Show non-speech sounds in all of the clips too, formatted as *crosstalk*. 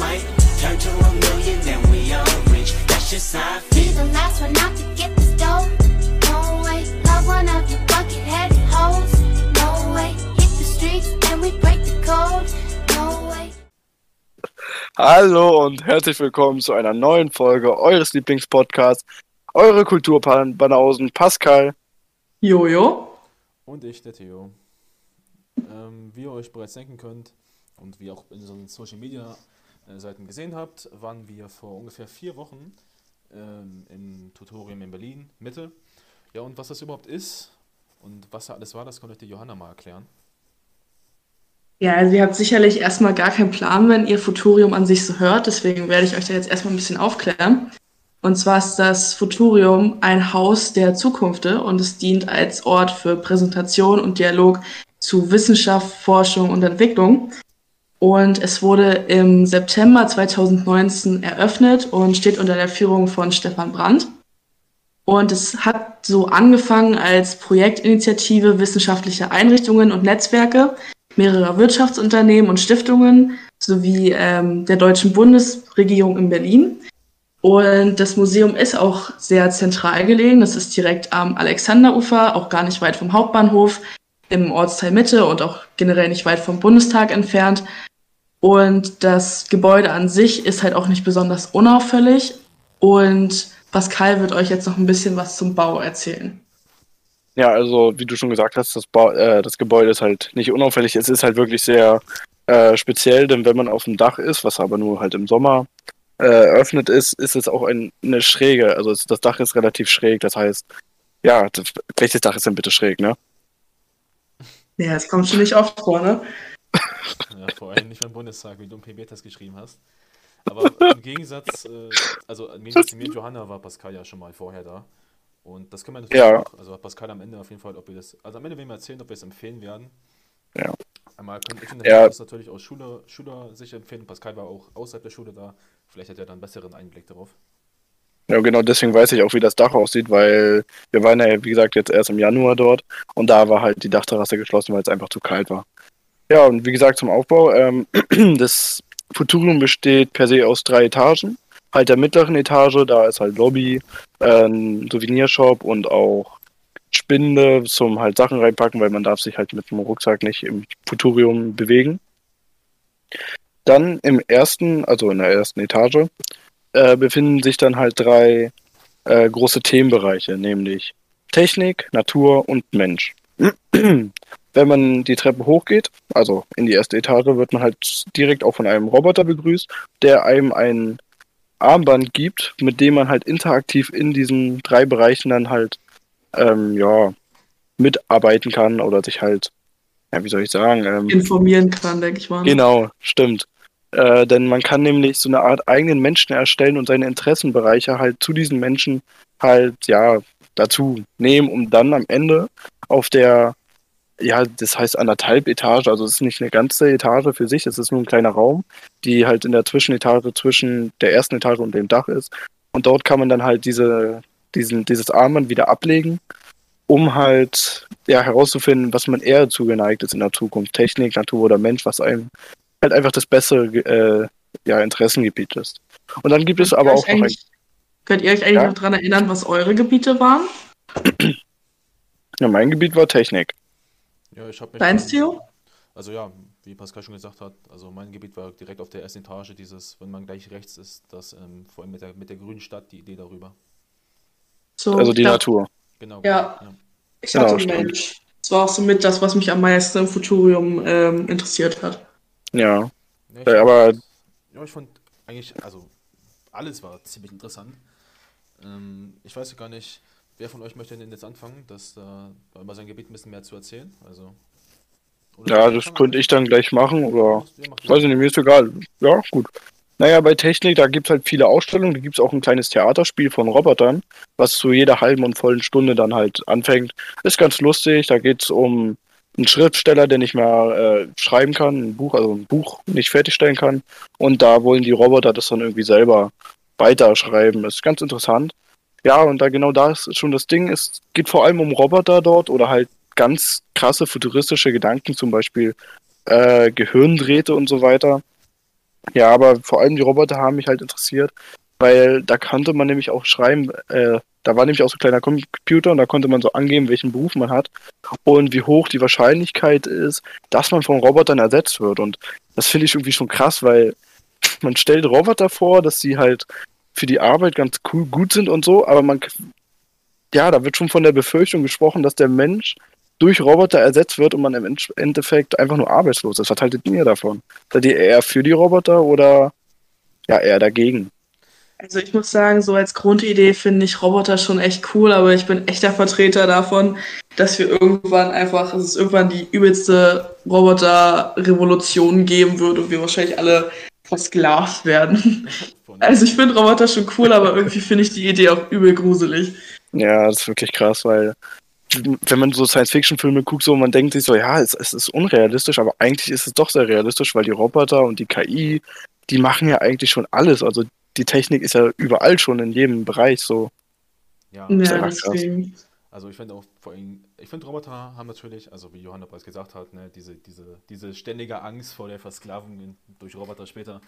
might turn to a million, then we all rich. That's just how I feel. Be the last one out to get this dough. No way, love one of you bucket-headed hoes. No way, hit the streets and we break the code. No way. Hallo und herzlich willkommen zu einer neuen Folge eures Lieblingspodcasts, eure Kulturbanausen Pascal. Jojo. Und ich, der Theo. Ähm, wie ihr euch bereits denken könnt und wie auch in unseren Social Media Seiten gesehen habt, waren wir vor ungefähr vier Wochen ähm, im Tutorium in Berlin, Mitte. Ja, und was das überhaupt ist und was da alles war, das kann euch die Johanna mal erklären. Ja, also ihr habt sicherlich erstmal gar keinen Plan, wenn ihr Futurium an sich so hört. Deswegen werde ich euch da jetzt erstmal ein bisschen aufklären. Und zwar ist das Futurium ein Haus der Zukunft und es dient als Ort für Präsentation und Dialog zu Wissenschaft, Forschung und Entwicklung. Und es wurde im September 2019 eröffnet und steht unter der Führung von Stefan Brandt. Und es hat so angefangen als Projektinitiative wissenschaftlicher Einrichtungen und Netzwerke mehrerer Wirtschaftsunternehmen und Stiftungen sowie ähm, der deutschen Bundesregierung in Berlin. Und das Museum ist auch sehr zentral gelegen. Das ist direkt am Alexanderufer, auch gar nicht weit vom Hauptbahnhof, im Ortsteil Mitte und auch generell nicht weit vom Bundestag entfernt. Und das Gebäude an sich ist halt auch nicht besonders unauffällig. Und Pascal wird euch jetzt noch ein bisschen was zum Bau erzählen. Ja, also wie du schon gesagt hast, das, ba äh, das Gebäude ist halt nicht unauffällig. Es ist halt wirklich sehr äh, speziell, denn wenn man auf dem Dach ist, was aber nur halt im Sommer äh, eröffnet ist, ist es auch ein, eine Schräge. Also es, das Dach ist relativ schräg. Das heißt, ja, das, welches Dach ist denn bitte schräg, ne? Ja, es kommt schon nicht oft vor, ne? Ja, vor allem nicht beim Bundestag, wie du im PB-Test geschrieben hast. Aber im Gegensatz, äh, also im Gegensatz zu mir und Johanna war Pascal ja schon mal vorher da. Und das können wir natürlich Ja. auch, also Pascal am Ende auf jeden Fall, ob wir das, also am Ende werden wir erzählen, ob wir es empfehlen werden. Ja. Einmal können ich Ja. der das natürlich aus Schule, Schüler sich empfehlen. Pascal war auch außerhalb der Schule da. Vielleicht hat er dann einen besseren Einblick darauf. Ja, genau deswegen weiß ich auch, wie das Dach aussieht, weil wir waren ja, wie gesagt, jetzt erst im Januar dort und da war halt die Dachterrasse geschlossen, weil es einfach zu kalt war. Ja, und wie gesagt, zum Aufbau. Ähm, *clears throat* das Futurium besteht per se aus drei Etagen. Halt der mittleren Etage, da ist halt Lobby, äh, ein Souvenirshop und auch Spinde zum halt Sachen reinpacken, weil man darf sich halt mit dem Rucksack nicht im Futurium bewegen. Dann im ersten, also in der ersten Etage, äh, befinden sich dann halt drei äh, große Themenbereiche, nämlich Technik, Natur und Mensch. *clears throat* Wenn man die Treppe hochgeht, also in die erste Etage, wird man halt direkt auch von einem Roboter begrüßt, der einem ein Armband gibt, mit dem man halt interaktiv in diesen drei Bereichen dann halt ähm, ja mitarbeiten kann oder sich halt, ja, wie soll ich sagen, ähm, Informieren kann, denke ich mal. ne? Genau, stimmt. Äh, denn man kann nämlich so eine Art eigenen Menschen erstellen und seine Interessenbereiche halt zu diesen Menschen halt, ja, dazu nehmen, um dann am Ende auf der, ja, das heißt anderthalb Etage, also es ist nicht eine ganze Etage für sich, es ist nur ein kleiner Raum, die halt in der Zwischenetage zwischen der ersten Etage und dem Dach ist. Und dort kann man dann halt diese, diesen, dieses Armband wieder ablegen, um halt ja, herauszufinden, was man eher zugeneigt ist in der Zukunft, Technik, Natur oder Mensch, was einem halt einfach das bessere äh, ja, Interessengebiet ist. Und dann gibt es aber auch noch ein, Könnt ihr euch eigentlich Ja? noch daran erinnern, was eure Gebiete waren? ja, mein Gebiet war Technik. Ja, ich habe. Deins, Theo? Also ja, wie Pascal schon gesagt hat, also mein Gebiet war direkt auf der ersten Etage, dieses, wenn man gleich rechts ist, das ähm, vor allem mit der, mit der grünen Stadt, die Idee darüber. So, Also die ja, Natur. Genau. Ja. genau, Ich Genau, hatte stimmt. Mensch. Das war auch so mit das, was mich am meisten im Futurium ähm, interessiert hat. Ja. Ja, ich Äh, fand- aber Ja, ich fand eigentlich, also alles war ziemlich interessant. Ähm, ich weiß gar nicht, wer von euch möchte denn jetzt anfangen, das äh, über sein Gebiet ein bisschen mehr zu erzählen? Also, ja, das könnte ich dann gleich machen oder Ja, mach weiß ich nicht, mir ist egal. Ja, gut. Naja, bei Technik, da gibt es halt viele Ausstellungen, da gibt es auch ein kleines Theaterspiel von Robotern, was zu jeder halben und vollen Stunde dann halt anfängt. Ist ganz lustig, da geht es um einen Schriftsteller, der nicht mehr äh, schreiben kann, ein Buch, also ein Buch nicht fertigstellen kann. Und da wollen die Roboter das dann irgendwie selber weiterschreiben. Ist ganz interessant. Ja, und da genau da ist schon das Ding. Es geht vor allem um Roboter dort oder halt ganz krasse futuristische Gedanken, zum Beispiel äh, Gehirndrähte und so weiter. Ja, aber vor allem die Roboter haben mich halt interessiert, weil da konnte man nämlich auch schreiben, äh, da war nämlich auch so ein kleiner Computer und da konnte man so angeben, welchen Beruf man hat und wie hoch die Wahrscheinlichkeit ist, dass man von Robotern ersetzt wird. Und das finde ich irgendwie schon krass, weil man stellt Roboter vor, dass sie halt für die Arbeit ganz cool gut sind und so, aber man, ja, da wird schon von der Befürchtung gesprochen, dass der Mensch durch Roboter ersetzt wird und man im End- Endeffekt einfach nur arbeitslos ist. Was haltet ihr davon? Seid ihr eher für die Roboter oder ja, eher dagegen? Also ich muss sagen, so als Grundidee finde ich Roboter schon echt cool, aber ich bin echter Vertreter davon, dass wir irgendwann einfach, dass es irgendwann die übelste Roboter-Revolution geben wird und wir wahrscheinlich alle versklavt werden. Also ich finde Roboter schon cool, aber irgendwie finde ich die Idee auch übel gruselig. Ja, das ist wirklich krass, weil wenn man so Science-Fiction-Filme guckt, so man denkt sich so, ja, es, es ist unrealistisch, aber eigentlich ist es doch sehr realistisch, weil die Roboter und die KI, die machen ja eigentlich schon alles. Also die Technik ist ja überall schon in jedem Bereich so. ja, Ja, ja krass. deswegen. Also ich finde auch vor allem, ich finde Roboter haben natürlich, also wie Johanna bereits gesagt hat, ne, diese, diese, diese ständige Angst vor der Versklavung durch Roboter später.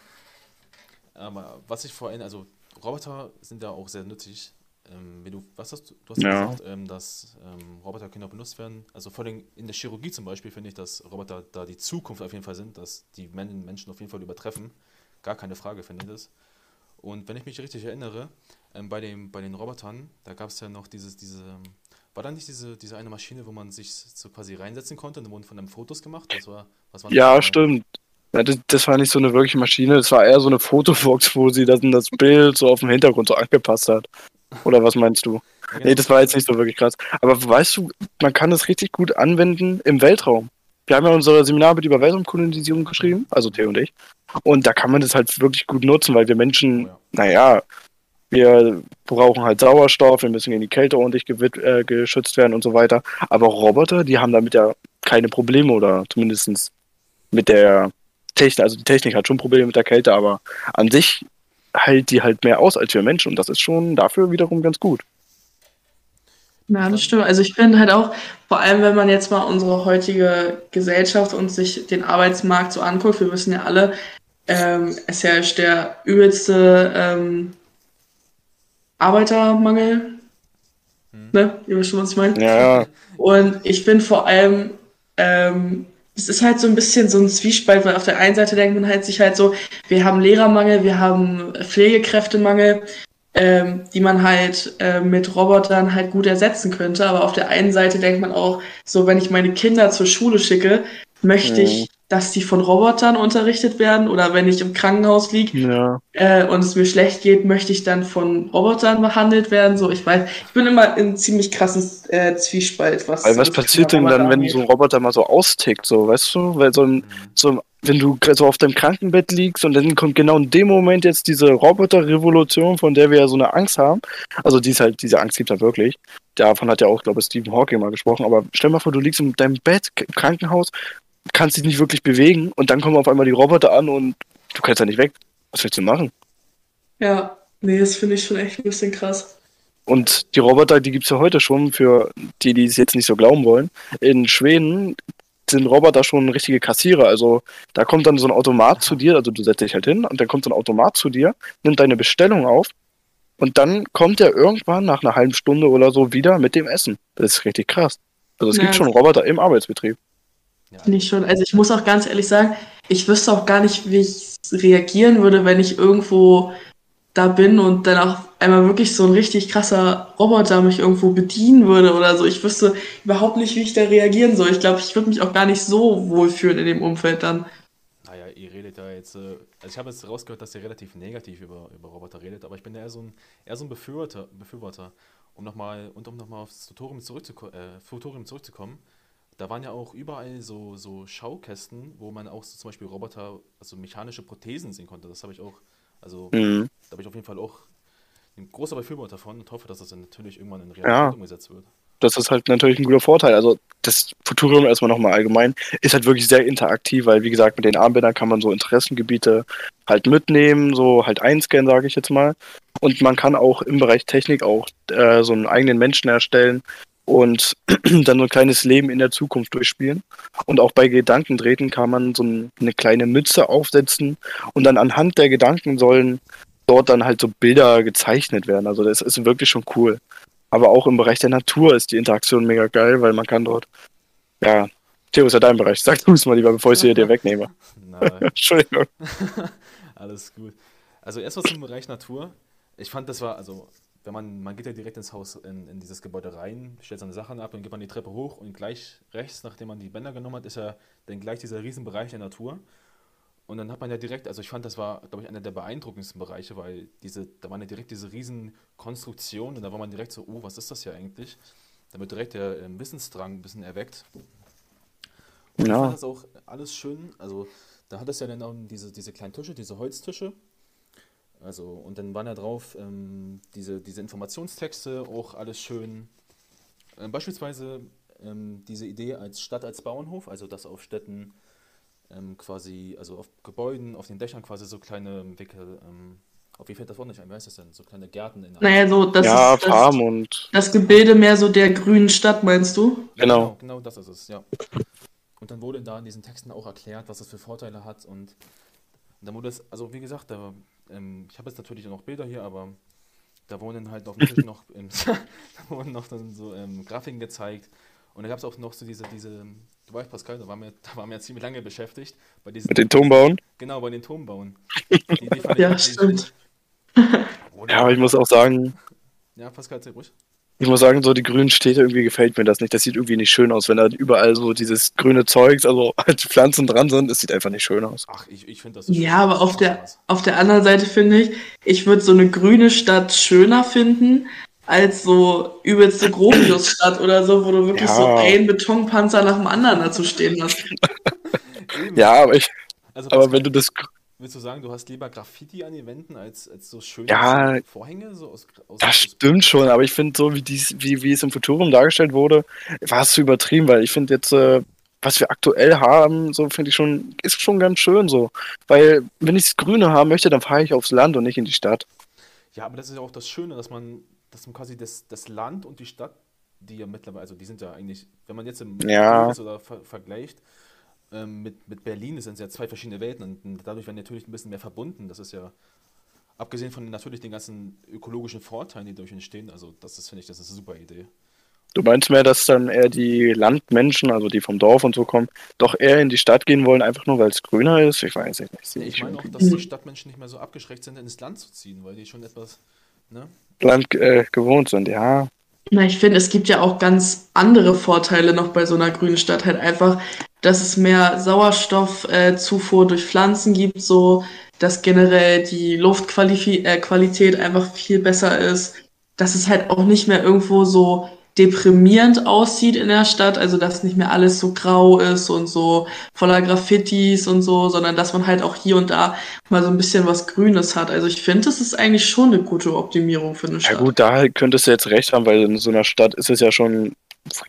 Aber was ich vor allem, also Roboter sind da auch sehr nützlich. Ähm, wenn du, was hast du, du hast ja Ja. gesagt, ähm, dass ähm, Roboter können auch benutzt werden. Also vor allem in der Chirurgie zum Beispiel finde ich, dass Roboter da die Zukunft auf jeden Fall sind, dass die Men Menschen auf jeden Fall übertreffen. Gar keine Frage, finde ich das. Und wenn ich mich richtig erinnere, ähm, bei, dem, bei den Robotern, da gab es ja noch dieses, diese, ähm, war da nicht diese, diese eine Maschine, wo man sich so quasi reinsetzen konnte und da wurden von einem Fotos gemacht? Das war, was war das Ja, genau? stimmt. Ja, das, das war nicht so eine wirkliche Maschine, das war eher so eine Fotobox, wo sie das, das Bild so auf dem Hintergrund so angepasst hat. Oder was meinst du? *laughs* Ja, genau. Nee, das war jetzt nicht so wirklich krass. Aber weißt du, man kann das richtig gut anwenden im Weltraum. Wir haben ja unsere Seminararbeit über Weltraumkolonisierung geschrieben, also Theo und ich. Und da kann man das halt wirklich gut nutzen, weil wir Menschen, Oh ja. naja, wir brauchen halt Sauerstoff, wir müssen gegen die Kälte ordentlich äh, geschützt werden und so weiter. Aber Roboter, die haben damit ja keine Probleme oder zumindest mit der Technik, also die Technik hat schon Probleme mit der Kälte, aber an sich hält die halt mehr aus als wir Menschen und das ist schon dafür wiederum ganz gut. Ja, das stimmt. Also ich finde halt auch, vor allem wenn man jetzt mal unsere heutige Gesellschaft und sich den Arbeitsmarkt so anguckt, wir wissen ja alle, ähm, es herrscht der übelste ähm, Arbeitermangel. Ne? Ihr wisst schon, was ich meine. Ja, ja. Und ich bin vor allem, ähm, es ist halt so ein bisschen so ein Zwiespalt, weil auf der einen Seite denkt man halt sich halt so, wir haben Lehrermangel, wir haben Pflegekräftemangel, ähm, die man halt äh, mit Robotern halt gut ersetzen könnte. Aber auf der einen Seite denkt man auch, so wenn ich meine Kinder zur Schule schicke, möchte Mhm. ich, dass die von Robotern unterrichtet werden oder wenn ich im Krankenhaus liege, Ja. äh, und es mir schlecht geht, möchte ich dann von Robotern behandelt werden. So, ich weiß, ich bin immer in ziemlich krassen äh, Zwiespalt, was. Weil was passiert denn dann, wenn so ein Roboter mal so austickt, so, weißt du? Weil so ein, so, wenn du gerade so auf deinem Krankenbett liegst und dann kommt genau in dem Moment jetzt diese Roboter-Revolution, von der wir ja so eine Angst haben. Also die ist halt, diese Angst gibt halt wirklich. Davon hat ja auch, glaube ich, Stephen Hawking mal gesprochen. Aber stell mal vor, du liegst in deinem Bett im Krankenhaus, kannst dich nicht wirklich bewegen und dann kommen auf einmal die Roboter an und du kannst ja nicht weg. Was willst du machen? Ja, nee, das finde ich schon echt ein bisschen krass. Und die Roboter, die gibt's ja heute schon, für die, die es jetzt nicht so glauben wollen. In Schweden sind Roboter schon richtige Kassierer. Also da kommt dann so ein Automat zu dir, also du setzt dich halt hin und dann kommt so ein Automat zu dir, nimmt deine Bestellung auf und dann kommt er irgendwann nach einer halben Stunde oder so wieder mit dem Essen. Das ist richtig krass. Also es Ja, gibt schon Roboter im Arbeitsbetrieb. Ich schon. Also ich muss auch ganz ehrlich sagen, ich wüsste auch gar nicht, wie ich reagieren würde, wenn ich irgendwo da bin und dann auch einmal wirklich so ein richtig krasser Roboter mich irgendwo bedienen würde oder so. Ich wüsste überhaupt nicht, wie ich da reagieren soll. Ich glaube, ich würde mich auch gar nicht so wohlfühlen in dem Umfeld dann. Naja, ihr redet ja jetzt, äh, also ich habe jetzt rausgehört, dass ihr relativ negativ über, über Roboter redet, aber ich bin eher so ein, eher so ein Befürworter, Befürworter. Um nochmal, und um nochmal aufs Tutorium, zurückzuko äh, Tutorium zurückzukommen, da waren ja auch überall so, so Schaukästen, wo man auch so zum Beispiel Roboter, also mechanische Prothesen sehen konnte. Das habe ich auch, also Mhm. da bin ich auf jeden Fall auch ein großer Befürworter von und hoffe, dass das dann natürlich irgendwann in Ja. Realität umgesetzt wird. das ist halt natürlich ein guter Vorteil. Also das Futurium erstmal nochmal allgemein ist halt wirklich sehr interaktiv, weil wie gesagt, mit den Armbändern kann man so Interessengebiete halt mitnehmen, so halt einscannen, sage ich jetzt mal. Und man kann auch im Bereich Technik auch äh, so einen eigenen Menschen erstellen, und *clears throat* dann so ein kleines Leben in der Zukunft durchspielen. Und auch bei Gedankendrehten kann man so ein, eine kleine Mütze aufsetzen und dann anhand der Gedanken sollen dort dann halt so Bilder gezeichnet werden. Also das ist wirklich schon cool. Aber auch im Bereich der Natur ist die Interaktion mega geil, weil man kann dort, ja, Theo ist ja dein Bereich. Sag du es mal lieber, bevor ich sie dir wegnehme. *laughs* Entschuldigung. *laughs* alles gut. Also erstmal zum Bereich Natur. Ich fand, das war, also, wenn man, man geht ja direkt ins Haus, in, in dieses Gebäude rein, stellt seine Sachen ab und geht man die Treppe hoch und gleich rechts, nachdem man die Bänder genommen hat, ist ja dann gleich dieser Riesenbereich der Natur. Und dann hat man ja direkt, also ich fand, das war, glaube ich, einer der beeindruckendsten Bereiche, weil diese, da waren ja direkt diese riesen Konstruktionen und da war man direkt so, oh, was ist das hier eigentlich? Da wird direkt der ähm, Wissensdrang ein bisschen erweckt. Und ich Ja. fand das auch alles schön, also da hat es ja dann auch diese, diese kleinen Tische, diese Holztische. Also, und dann waren da drauf ähm, diese, diese Informationstexte, auch alles schön. Ähm, beispielsweise ähm, diese Idee als Stadt als Bauernhof, also dass auf Städten ähm, quasi, also auf Gebäuden, auf den Dächern quasi so kleine Wickel, ähm, auf wie fällt das Wort nicht ein, wie heißt das denn? So kleine Gärten in der Naja, so, das ja, ist das, Farm und das Gebilde mehr so der grünen Stadt, meinst du? Ja, Genau. genau, das ist es, ja. Und dann wurde da in diesen Texten auch erklärt, was das für Vorteile hat und dann wurde es, also wie gesagt, da, ähm, ich habe jetzt natürlich noch Bilder hier, aber da wurden halt noch, natürlich *laughs* noch, ähm, *laughs* da wurden noch dann so ähm, Grafiken gezeigt und da gab es auch noch so diese, diese, du weißt Pascal, da waren wir, da waren wir ziemlich lange beschäftigt bei diesen, mit den Turmbauen. genau, bei den Turmbauen. Die, die *laughs* Ja, stimmt. Oder- *laughs* Ja, aber ich muss auch sagen, Ja, Pascal, erzähl ruhig. ich muss sagen, so die grünen Städte irgendwie gefällt mir das nicht. Das sieht irgendwie nicht schön aus, wenn da überall so dieses grüne Zeugs, also *laughs* halt Pflanzen dran sind. Das sieht einfach nicht schön aus. Ach, ich, ich finde das Ja, aber auf der, auf der anderen Seite finde ich, ich würde so eine grüne Stadt schöner finden, als so übelste Gropiusstadt oder so, wo du wirklich Ja. so einen Betonpanzer nach dem anderen dazu stehen hast. Ja, aber ich, Also, aber wenn du das, Willst du sagen, du hast lieber Graffiti an den Wänden als, als so schöne Ja, Vorhänge? So aus, aus, das aus, stimmt schon, aber ich finde so, wie dies, wie, wie es im Futurum dargestellt wurde, war es zu übertrieben, weil ich finde jetzt, äh, was wir aktuell haben, so finde ich schon, ist schon ganz schön so. Weil, wenn ich das Grüne haben möchte, dann fahre ich aufs Land und nicht in die Stadt. Ja, aber das ist ja auch das Schöne, dass man, dass man quasi das, das Land und die Stadt, die ja mittlerweile, also die sind ja eigentlich, wenn man jetzt im Ja. Oder ver vergleicht, ähm, mit, mit Berlin, das sind ja zwei verschiedene Welten und, und dadurch werden natürlich ein bisschen mehr verbunden. Das ist ja, abgesehen von natürlich den ganzen ökologischen Vorteilen, die dadurch entstehen, also das ist, finde ich, das ist eine super Idee. Du meinst mehr, dass dann eher die Landmenschen, also die vom Dorf und so kommen, doch eher in die Stadt gehen wollen, einfach nur weil es grüner ist? Ich weiß es nicht. Ich ich meine auch, dass die *laughs* Stadtmenschen nicht mehr so abgeschreckt sind, ins Land zu ziehen, weil die schon etwas, ne? Land äh, gewohnt sind, ja. Na, ich finde, es gibt ja auch ganz andere Vorteile noch bei so einer grünen Stadt. Halt einfach, dass es mehr Sauerstoffzufuhr äh, durch Pflanzen gibt, so dass generell die Luftqualität äh, einfach viel besser ist. Dass es halt auch nicht mehr irgendwo so deprimierend aussieht in der Stadt, also dass nicht mehr alles so grau ist und so voller Graffitis und so, sondern dass man halt auch hier und da mal so ein bisschen was Grünes hat. Also ich finde, das ist eigentlich schon eine gute Optimierung für eine Ja Stadt. gut, da könntest du jetzt recht haben, weil in so einer Stadt ist es ja schon,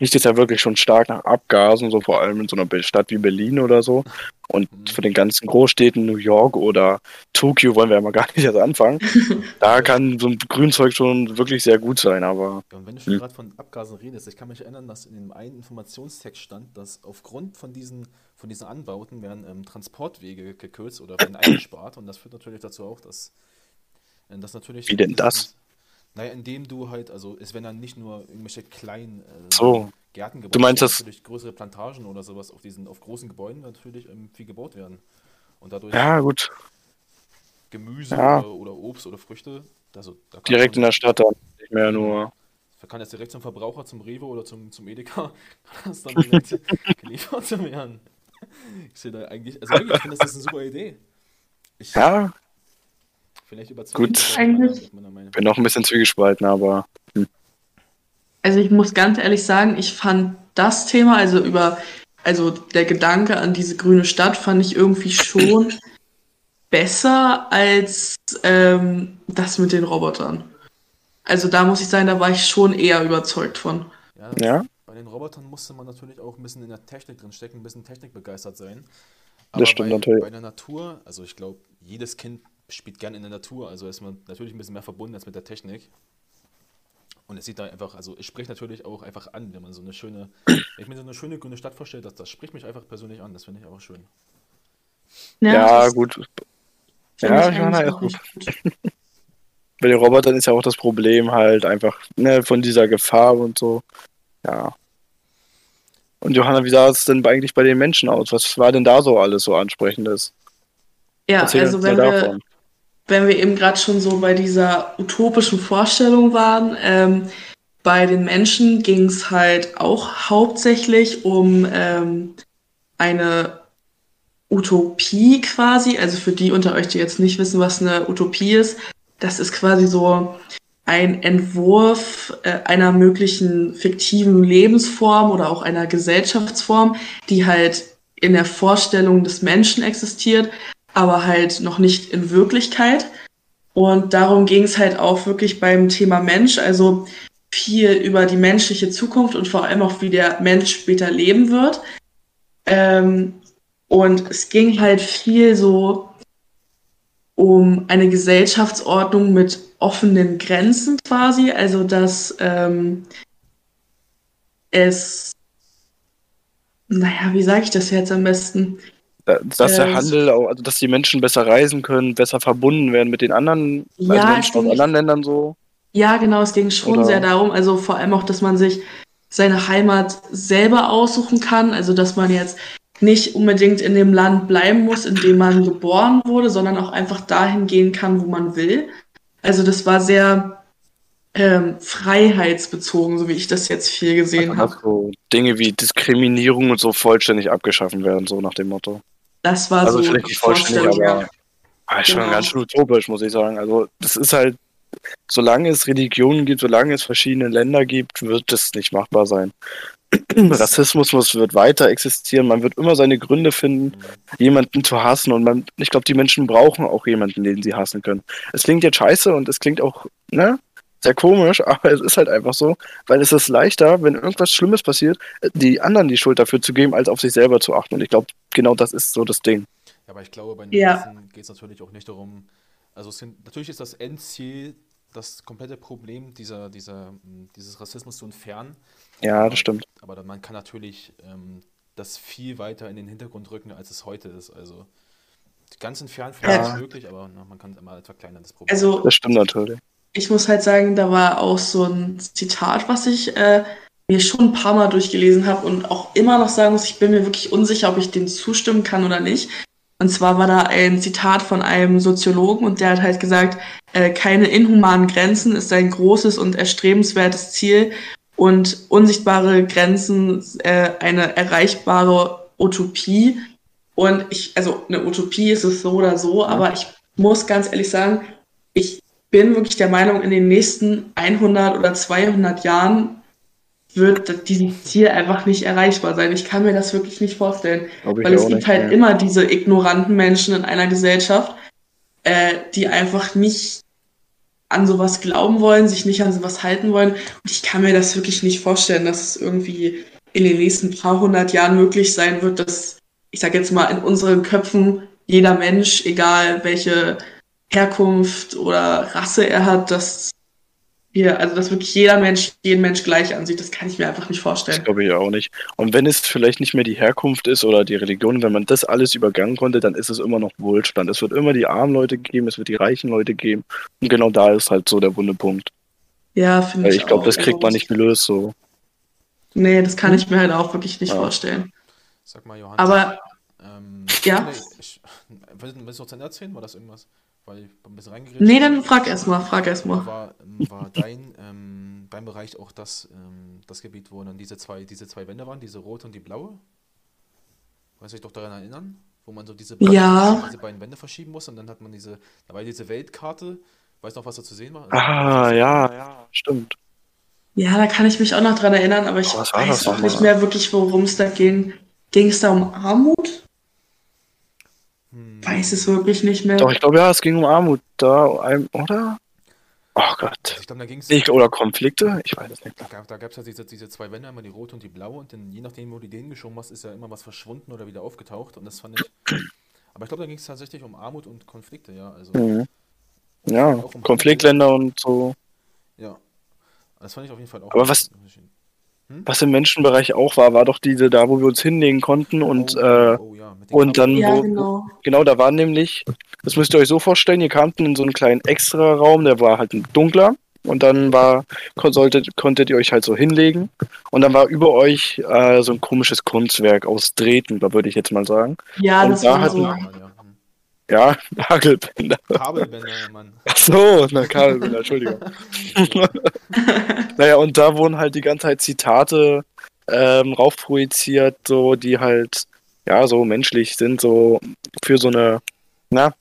riecht es ja wirklich schon stark nach Abgasen, so vor allem in so einer Stadt wie Berlin oder so. Und Mhm. von den ganzen Großstädten, New York oder Tokio wollen wir ja mal gar nicht erst anfangen. *laughs* da kann so ein Grünzeug schon wirklich sehr gut sein, aber Ja, und wenn du schon Hm. gerade von Abgasen redest, ich kann mich erinnern, dass in dem einen Informationstext stand, dass aufgrund von diesen, von diesen Anbauten werden ähm, Transportwege gekürzt oder werden *coughs* eingespart und das führt natürlich dazu auch, dass, äh, dass natürlich... Wie denn das? Naja, indem du halt, also es werden dann nicht nur irgendwelche kleinen äh, so. Gärten gebaut, Du meinst, dass- natürlich größere Plantagen oder sowas auf diesen, auf großen Gebäuden natürlich ähm, viel gebaut werden. Und dadurch Ja, gut. Gemüse Ja. oder, oder Obst oder Früchte, also Direkt in der Stadt dann. Nicht mehr nur. Da kann das direkt zum Verbraucher, zum Rewe oder zum, zum Edeka, *laughs* kann das dann direkt *laughs* geliefert werden. Ich sehe da eigentlich, also ich finde, das ist eine super Idee. Ich, Ja, Vielleicht überzeugt Gut. Eigentlich- meiner, bin noch ein bisschen zwiegespalten, aber Also ich muss ganz ehrlich sagen, ich fand das Thema, also über, also der Gedanke an diese grüne Stadt, fand ich irgendwie schon *clears throat* besser als ähm, das mit den Robotern. Also da muss ich sagen, da war ich schon eher überzeugt von. Ja, ja. Bei den Robotern musste man natürlich auch ein bisschen in der Technik drin stecken, ein bisschen technikbegeistert sein. Das stimmt bei, natürlich. Bei der Natur, also ich glaube, jedes Kind spielt gern in der Natur, also ist man natürlich ein bisschen mehr verbunden als mit der Technik. Und es sieht da einfach, also es spricht natürlich auch einfach an, wenn man so eine schöne, wenn ich mir so eine schöne grüne Stadt vorstelle, das, das spricht mich einfach persönlich an, das finde ich einfach schön. Ja, das gut. Ja, ich ist auch gut. *laughs* Bei den Robotern ist ja auch das Problem halt einfach, ne, von dieser Gefahr und so. Ja. Und Johanna, wie sah es denn eigentlich bei den Menschen aus? Was war denn da so alles so ansprechendes? Ja, Erzähl also wenn wir, davon. Wenn wir eben gerade schon so bei dieser utopischen Vorstellung waren, ähm, bei den Menschen ging es halt auch hauptsächlich um ähm, eine Utopie quasi. Also für die unter euch, die jetzt nicht wissen, was eine Utopie ist, das ist quasi so ein Entwurf äh, einer möglichen fiktiven Lebensform oder auch einer Gesellschaftsform, die halt in der Vorstellung des Menschen existiert, aber halt noch nicht in Wirklichkeit. Und darum ging es halt auch wirklich beim Thema Mensch, also viel über die menschliche Zukunft und vor allem auch, wie der Mensch später leben wird. Ähm, und es ging halt viel so um eine Gesellschaftsordnung mit offenen Grenzen quasi, also dass ähm, es, naja, wie sage ich das jetzt am besten? Da- Dass der äh, Handel, auch, also dass die Menschen besser reisen können, besser verbunden werden mit den anderen, also Ja, Menschen aus anderen Ländern so. Ja, genau, es ging schon Oder- sehr darum, also vor allem auch, dass man sich seine Heimat selber aussuchen kann, also dass man jetzt nicht unbedingt in dem Land bleiben muss, in dem man geboren wurde, sondern auch einfach dahin gehen kann, wo man will. Also das war sehr ähm, freiheitsbezogen, so wie ich das jetzt viel gesehen Also, habe. so Dinge wie Diskriminierung und so vollständig abgeschaffen werden, so nach dem Motto. Das war Also so vielleicht die nicht vollständig, Vorstellung, aber ja. ah, schon Genau. ganz schön utopisch, muss ich sagen. Also das ist halt, solange es Religionen gibt, solange es verschiedene Länder gibt, wird es nicht machbar sein. *clears throat* Rassismus muss, wird weiter existieren, man wird immer seine Gründe finden, jemanden zu hassen und man, ich glaube, die Menschen brauchen auch jemanden, den sie hassen können. Es klingt jetzt scheiße und es klingt auch, ne, sehr komisch, *laughs* aber es ist halt einfach so, weil es ist leichter, wenn irgendwas Schlimmes passiert, die anderen die Schuld dafür zu geben, als auf sich selber zu achten. Und ich glaube, genau das ist so das Ding. Ja, aber ich glaube, bei den Ja. Rassen geht es natürlich auch nicht darum, also es sind, natürlich ist das Endziel, das komplette Problem dieser, dieser, m, dieses Rassismus zu entfernen. Ja, das stimmt. Aber man kann natürlich ähm, das viel weiter in den Hintergrund rücken, als es heute ist. Also ganz entfernt vielleicht Ja. möglich, aber na, man kann es immer verkleinern, das Problem. Also Das stimmt natürlich. Ich muss halt sagen, da war auch so ein Zitat, was ich äh, mir schon ein paar Mal durchgelesen habe und auch immer noch sagen muss, ich bin mir wirklich unsicher, ob ich dem zustimmen kann oder nicht. Und zwar war da ein Zitat von einem Soziologen und der hat halt gesagt, äh, keine inhumanen Grenzen ist ein großes und erstrebenswertes Ziel und unsichtbare Grenzen äh, eine erreichbare Utopie. Und ich, also eine Utopie ist es so oder so, aber ich muss ganz ehrlich sagen, ich bin wirklich der Meinung, in den nächsten 100 oder 200 Jahren wird dieses Ziel einfach nicht erreichbar sein. Ich kann mir das wirklich nicht vorstellen. Weil es gibt nicht, halt nee. immer diese ignoranten Menschen in einer Gesellschaft, äh, die einfach nicht an sowas glauben wollen, sich nicht an sowas halten wollen. Und ich kann mir das wirklich nicht vorstellen, dass es irgendwie in den nächsten paar hundert Jahren möglich sein wird, dass, ich sag jetzt mal, in unseren Köpfen jeder Mensch, egal welche Herkunft oder Rasse er hat, dass wir, also dass wirklich jeder Mensch jeden Mensch gleich ansieht, das kann ich mir einfach nicht Das vorstellen. glaube ich auch nicht. Und wenn es vielleicht nicht mehr die Herkunft ist oder die Religion, wenn man das alles übergangen konnte, dann ist es immer noch Wohlstand. Es wird immer die armen Leute geben, es wird die reichen Leute geben. Und genau da ist halt so der wunde Punkt. Ja, finde Weil ich ich glaube, das kriegt man nicht gelöst so. Nee, das kann ich mir halt auch wirklich nicht Ja. vorstellen. Sag mal, Johann. Aber ähm, Ja. Nee, ich, willst *laughs* du willst du noch zu Ende erzählen? War das irgendwas? Weil ich ein bisschen reingeredet nee, dann frag erst mal, frag erst mal. War, ähm, war dein, ähm, dein Bereich auch das, ähm, das Gebiet, wo dann diese zwei, diese zwei Wände waren, diese rote und die blaue? Kannst du dich doch daran erinnern? Wo man so diese, Ja. diese beiden Wände verschieben muss und dann hat man diese, da war diese Weltkarte. Weißt du noch, was da zu sehen war? Ah, ja, ja, stimmt. Ja, da kann ich mich auch noch dran erinnern, aber ich war weiß auch nicht mehr wirklich, worum es da ging. Ging es da um Armut? Weiß es wirklich nicht mehr. Doch, ich glaube, ja, es ging um Armut da, ein- oder? Oh Gott. Ich glaube, da ging es. Ich, oder Konflikte? Ich weiß es nicht. Da gab es ja diese, diese zwei Wände, einmal die rote und die blaue, und dann je nachdem, wo du den geschoben hast, ist ja immer was verschwunden oder wieder aufgetaucht. Und das fand ich. Aber ich glaube, da ging es tatsächlich um Armut und Konflikte, ja. Also, Mhm. Ja, um Konfliktländer und so. ja. Das fand ich auf jeden Fall auch. Aber was-? Was im Menschenbereich auch war, war doch diese da, wo wir uns hinlegen konnten und oh, äh, oh, ja, mit den und dann Ja, wo, genau. Genau, da war nämlich, das müsst ihr euch so vorstellen, ihr kamt in so einen kleinen Extra-Raum, der war halt ein dunkler. Und dann war, kon- solltet, konntet ihr euch halt so hinlegen. Und dann war über euch äh, so ein komisches Kunstwerk aus Drähten, da würde ich jetzt mal sagen. Ja, Und das da war hatten- so. Ja, *laughs* ja. Ja, Hagelbänder. Kabelbänder, Mann. Ach so, na Kabelbänder, Entschuldigung. *laughs* naja, und da wurden halt die ganze Zeit Zitate ähm, raufprojiziert, so, die halt, ja, so menschlich sind, so für so eine, na,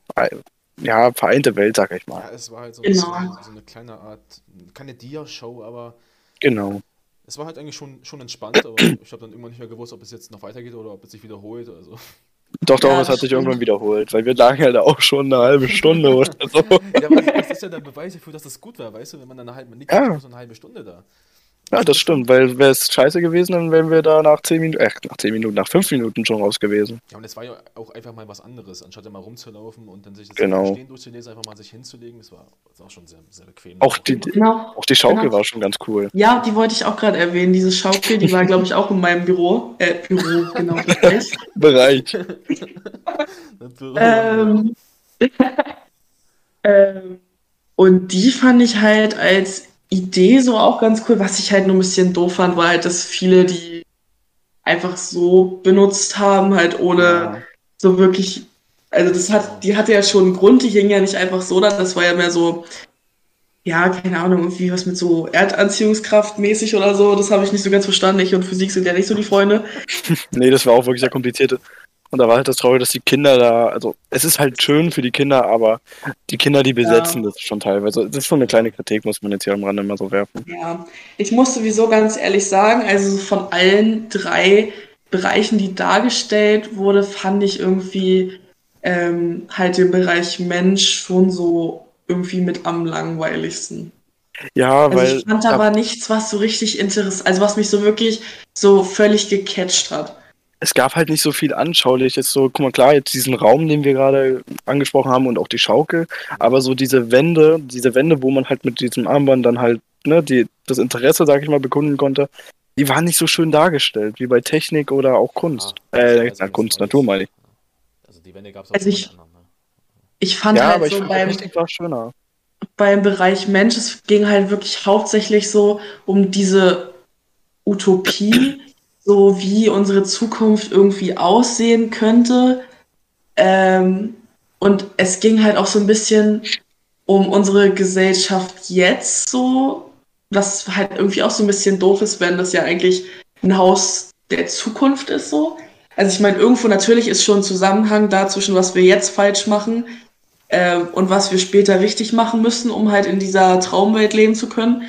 ja, vereinte Welt, sag ich Ja, mal. es war halt so, Genau. so, so eine kleine Art, keine Dia-Show, aber Genau. es war halt eigentlich schon, schon entspannt, aber ich habe dann irgendwann nicht mehr gewusst, ob es jetzt noch weitergeht oder ob es sich wiederholt. Also. Doch, doch, Ja, es hat das sich stimmt. irgendwann wiederholt, weil wir lagen halt auch schon eine halbe Stunde oder *laughs* so. Ja, aber das ist ja der Beweis dafür, dass das gut war, weißt du, wenn man dann eine halbe, nicht Ja. so eine halbe Stunde da. Ja, das stimmt, weil wäre es scheiße gewesen, dann wären wir da nach 10 Minuten, äh, nach 10 Minuten, nach 5 Minuten schon raus gewesen. Ja, und es war ja auch einfach mal was anderes, anstatt immer rumzulaufen und dann sich das Genau. Stehen durchzulesen, einfach mal sich hinzulegen, das war, das war schon sehr, sehr bequem. Auch die, Genau. auch die Schaukel Genau. war schon ganz cool. Ja, die wollte ich auch gerade erwähnen. Diese Schaukel, die war, glaube ich, auch in meinem Büro. Äh, Büro, genau. *laughs* Bereich. *laughs* ähm, *laughs* ähm, und die fand ich halt als Idee so auch ganz cool. Was ich halt nur ein bisschen doof fand, war halt, dass viele die einfach so benutzt haben, halt ohne Ja. so wirklich. Also das hat, die hatte ja schon einen Grund, die hing ja nicht einfach so da, das war ja mehr so, ja, keine Ahnung, irgendwie was mit so Erdanziehungskraft mäßig oder so, das habe ich nicht so ganz verstanden. Ich und Physik sind ja nicht so die Freunde. *laughs* Nee, das war auch wirklich sehr kompliziert. Und da war halt das Traurige, dass die Kinder da, also es ist halt schön für die Kinder, aber die Kinder, die besetzen das schon teilweise. Das ist schon eine kleine Kritik, muss man jetzt hier am Rande mal so werfen. Ja, ich muss sowieso ganz ehrlich sagen, also von allen drei Bereichen, die dargestellt wurde, fand ich irgendwie ähm, halt den Bereich Mensch schon so irgendwie mit am langweiligsten. Ja, Also weil ich fand da war nichts, was so richtig interessant, also was mich so wirklich so völlig gecatcht hat. Es gab halt nicht so viel Anschauliches. So, guck mal, klar, jetzt diesen Raum, den wir gerade angesprochen haben und auch die Schaukel, aber so diese Wände, diese Wände, wo man halt mit diesem Armband dann halt, ne, die, das Interesse, sag ich mal, bekunden konnte, die waren nicht so schön dargestellt, wie bei Technik oder auch Kunst. Ah, äh, nichts Kunst. Natur meine ich. Also die Wände gab es Also bei ich- den anderen, ne? Ich fand Ja, halt aber ich so fand, beim, Technik war schöner. beim Bereich Mensch, es ging halt wirklich hauptsächlich so um diese Utopie, so wie unsere Zukunft irgendwie aussehen könnte. Ähm, und es ging halt auch so ein bisschen um unsere Gesellschaft jetzt so, was halt irgendwie auch so ein bisschen doof ist, wenn das ja eigentlich ein Haus der Zukunft ist so. Also ich meine, irgendwo natürlich ist schon ein Zusammenhang da zwischen was wir jetzt falsch machen ähm, und was wir später richtig machen müssen, um halt in dieser Traumwelt leben zu können.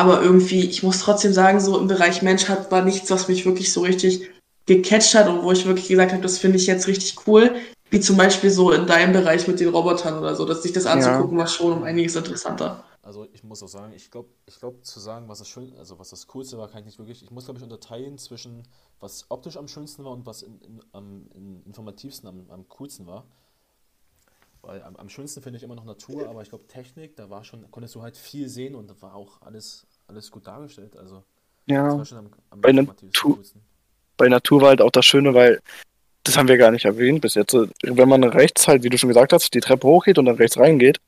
Aber irgendwie, ich muss trotzdem sagen, so im Bereich Mensch hat, war nichts, was mich wirklich so richtig gecatcht hat und wo ich wirklich gesagt habe, das finde ich jetzt richtig cool. Wie zum Beispiel so in deinem Bereich mit den Robotern oder so, dass sich das anzugucken war schon um einiges interessanter. Also ich muss auch sagen, ich glaube, ich glaube zu sagen, was das schön, also was das Coolste war, kann ich nicht wirklich. Ich muss glaube ich unterteilen zwischen was optisch am schönsten war und was in, in, am in informativsten, am, am coolsten war. Weil am, am schönsten finde ich immer noch Natur, aber ich glaube Technik, da war schon, konntest du halt viel sehen und da war auch alles, alles gut dargestellt. Also das Ja. war schon am, am Bei Natur- bei Natur war halt auch das Schöne, weil das haben wir gar nicht erwähnt bis jetzt. Wenn man rechts halt, wie du schon gesagt hast, die Treppe hochgeht und dann rechts reingeht,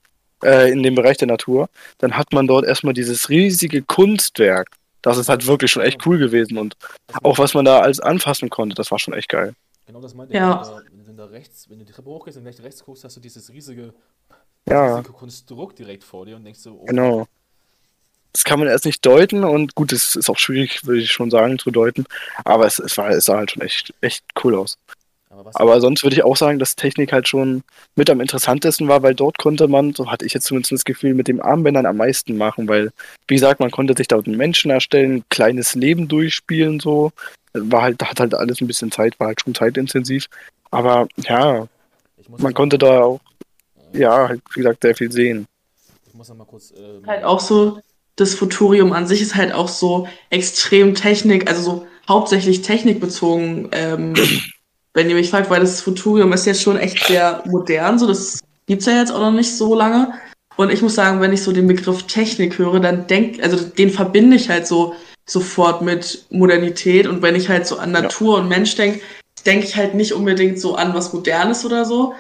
äh, in den Bereich der Natur, dann hat man dort erstmal dieses riesige Kunstwerk. Das ist halt wirklich schon echt cool gewesen und auch was man da alles anfassen konnte, das war schon echt geil. Genau das meinte Ja. ich. Wenn du, da, wenn du da rechts, wenn du die Treppe hochgehst und gleich rechts guckst, hast du dieses riesige, Ja, riesige Konstrukt direkt vor dir und denkst so, oh, genau. Das kann man erst nicht deuten und gut, es ist auch schwierig, würde ich schon sagen, zu deuten, aber es, es, war, es sah halt schon echt, echt cool aus. aber was Aber sonst würde ich auch sagen, dass Technik halt schon mit am interessantesten war, weil dort konnte man, so hatte ich jetzt zumindest das Gefühl, mit dem Armbändern am meisten machen, weil, wie gesagt, man konnte sich dort einen Menschen erstellen, ein kleines Leben durchspielen, so. War halt, hat halt alles ein bisschen Zeit, war halt schon zeitintensiv. Aber ja, ich muss man konnte da auch, ja, halt, wie gesagt, sehr viel sehen. Ich muss noch mal kurz. Ähm, Halt auch so, das Futurium an sich ist halt auch so extrem Technik, also so hauptsächlich technikbezogen, ähm, *clears throat* wenn ihr mich fragt, weil das Futurium ist jetzt schon echt sehr modern, so das gibt's ja jetzt auch noch nicht so lange. Und ich muss sagen, wenn ich so den Begriff Technik höre, dann denk, also den verbinde ich halt so sofort mit Modernität. Und wenn ich halt so an Natur und Mensch denke, denke ich halt nicht unbedingt so an was Modernes oder so.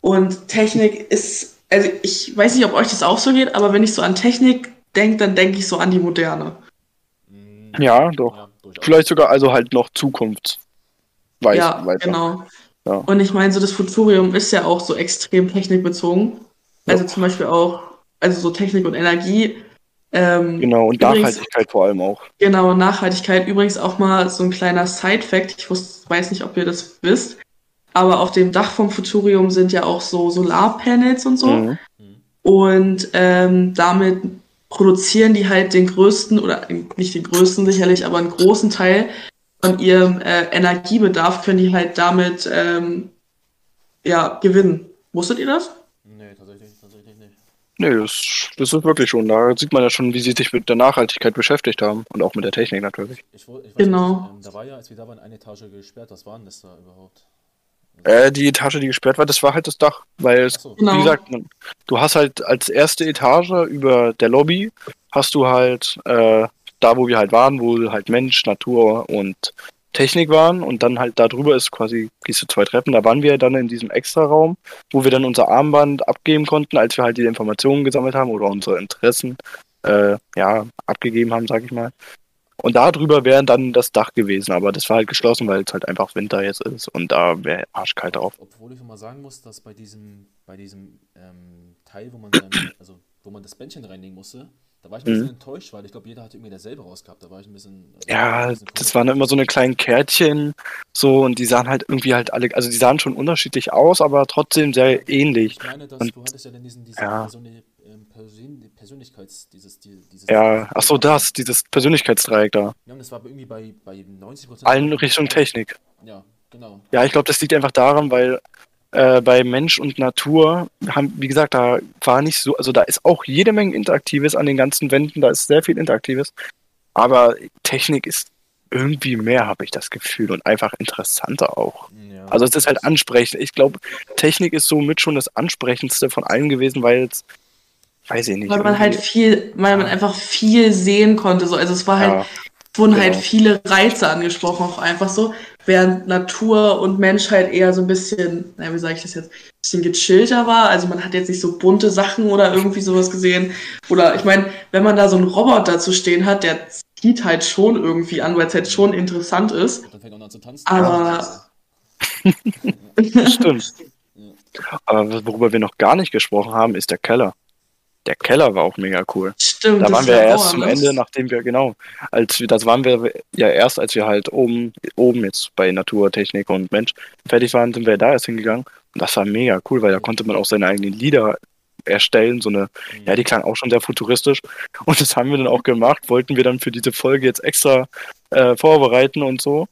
Und Technik ist, also ich weiß nicht, ob euch das auch so geht, aber wenn ich so an Technik denke, dann denke ich so an die Moderne. Ja, doch. Ja. Vielleicht sogar also halt noch Zukunft. Weiß, ja, weiter. genau. Ja. Und ich meine, so das Futurium ist ja auch so extrem technikbezogen. Also zum Beispiel auch, also so Technik und Energie. Ähm, Genau, und Übrigens- Nachhaltigkeit vor allem auch. Genau, Nachhaltigkeit. Übrigens auch mal so ein kleiner Side-Fact. Ich wus- weiß nicht, ob ihr das wisst. Aber auf dem Dach vom Futurium sind ja auch so Solarpanels und so. Mhm. Und ähm, damit produzieren die halt den größten, oder nicht den größten sicherlich, aber einen großen Teil von ihrem äh, Energiebedarf können die halt damit ähm, ja, gewinnen. Wusstet ihr das? Nee, tatsächlich, tatsächlich nicht. Nee, das, das ist wirklich schon. Da sieht man ja schon, wie sie sich mit der Nachhaltigkeit beschäftigt haben. Und auch mit der Technik natürlich. Ich, ich weiß Genau. nicht, ähm, da war ja, als wir da waren, eine Etage gesperrt. Was war denn das da überhaupt? Äh, die Etage, die gesperrt war, das war halt das Dach. Weil, es, Achso, Genau. wie gesagt, du hast halt als erste Etage über der Lobby, hast du halt äh, da, wo wir halt waren, wo halt Mensch, Natur und Technik waren. Und dann halt da drüber ist quasi, gehst du zwei Treppen. Da waren wir dann in diesem Extra-Raum, wo wir dann unser Armband abgeben konnten, als wir halt die Informationen gesammelt haben oder unsere Interessen äh, ja, abgegeben haben, sag ich mal. Und da drüber wäre dann das Dach gewesen, aber das war halt geschlossen, weil es halt einfach Winter jetzt ist und da wäre arschkalt drauf. Obwohl ich schon mal sagen muss, dass bei diesem, bei diesem ähm, Teil, wo man dann, *coughs* also wo man das Bändchen reinlegen musste, da war ich ein bisschen Mhm. enttäuscht, weil ich glaube, jeder hatte irgendwie dasselbe rausgehabt. Da war ich ein bisschen. also Ja, ein bisschen das waren immer so eine kleinen Kärtchen, so und die sahen halt irgendwie halt alle, also die sahen schon unterschiedlich aus, aber trotzdem sehr ähnlich. Ich meine, dass Und- du hattest ja dann diesen, diese Ja. Person, ähm, Persön Persönlichkeits, dieses, die- dieses. Ja, ach so, das, dieses Persönlichkeitsdreieck da. Ja, das war irgendwie bei, bei 90 Prozent. Allen Richtung Technik. Ja, genau. Ja, ich glaube, das liegt einfach daran, weil äh, bei Mensch und Natur haben, wie gesagt, da war nicht so, also da ist auch jede Menge Interaktives an den ganzen Wänden, da ist sehr viel Interaktives. Aber Technik ist irgendwie mehr, habe ich das Gefühl, und einfach interessanter auch. Ja, Also es ist halt ansprechend. Ich glaube, Technik ist somit schon das ansprechendste von allen gewesen, weil es, weiß ich nicht. Weil man irgendwie- halt viel, weil man einfach viel sehen konnte. So. Also es war halt, Ja, es wurden halt genau. viele Reize angesprochen, auch einfach so. Während Natur und Mensch halt eher so ein bisschen, naja, wie sage ich das jetzt, ein bisschen gechillter war. Also man hat jetzt nicht so bunte Sachen oder irgendwie sowas gesehen. Oder ich meine, wenn man da so einen Roboter zu stehen hat, der zieht halt schon irgendwie an, weil es halt schon interessant ist. Und dann fängt er an zu tanzen. Aber- *laughs* stimmt. Aber worüber wir noch gar nicht gesprochen haben, ist der Keller. Der Keller war auch mega cool. Stimmt. Da das waren wir war erst zum. Ende, nachdem wir, genau, als wir, das waren wir ja erst, als wir halt oben, oben jetzt bei Natur, Technik und Mensch fertig waren, sind wir da erst hingegangen. Und das war mega cool, weil da konnte man auch seine eigenen Lieder erstellen, so eine, ja, die klang auch schon sehr futuristisch. Und das haben wir dann auch gemacht, wollten wir dann für diese Folge jetzt extra äh, vorbereiten und so.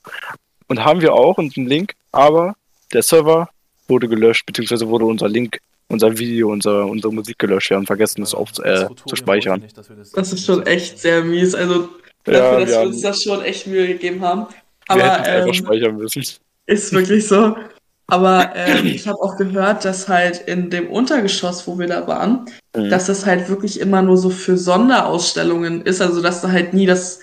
Und haben wir auch und einen Link, aber der Server wurde gelöscht, beziehungsweise wurde unser Link, unser Video, unser, unsere Musik gelöscht. Wir haben vergessen, das auf, äh, zu speichern. Das ist schon echt sehr mies. Also dafür, Ja, dass wir wir uns das schon echt Mühe gegeben haben. Wir Aber hätten es einfach ähm, speichern müssen. Ist wirklich so. Aber ähm, ich habe auch gehört, dass halt in dem Untergeschoss, wo wir da waren, Mhm. dass das halt wirklich immer nur so für Sonderausstellungen ist. Also dass da halt nie das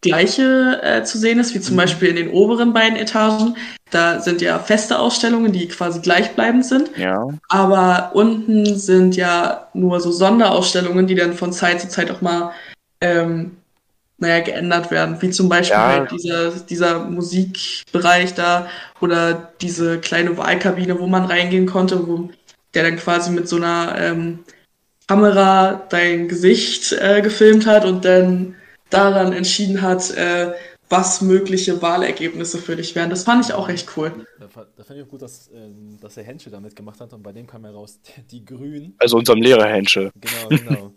Gleiche äh, zu sehen ist, wie zum Beispiel in den oberen beiden Etagen. Da sind ja feste Ausstellungen, die quasi gleichbleibend sind. Ja, Aber unten sind ja nur so Sonderausstellungen, die dann von Zeit zu Zeit auch mal, ähm, naja, geändert werden. Wie zum Beispiel Ja. halt dieser, dieser Musikbereich da oder diese kleine Wahlkabine, wo man reingehen konnte, wo der dann quasi mit so einer ähm, Kamera dein Gesicht äh, gefilmt hat und dann daran entschieden hat, äh, was mögliche Wahlergebnisse für dich wären. Das fand ich auch echt cool. Da, da fand ich auch gut, dass, ähm, dass der Henschel da mitgemacht hat und bei dem kam heraus, *laughs* die Grünen. also unserem Lehrer Henschel. Genau, genau.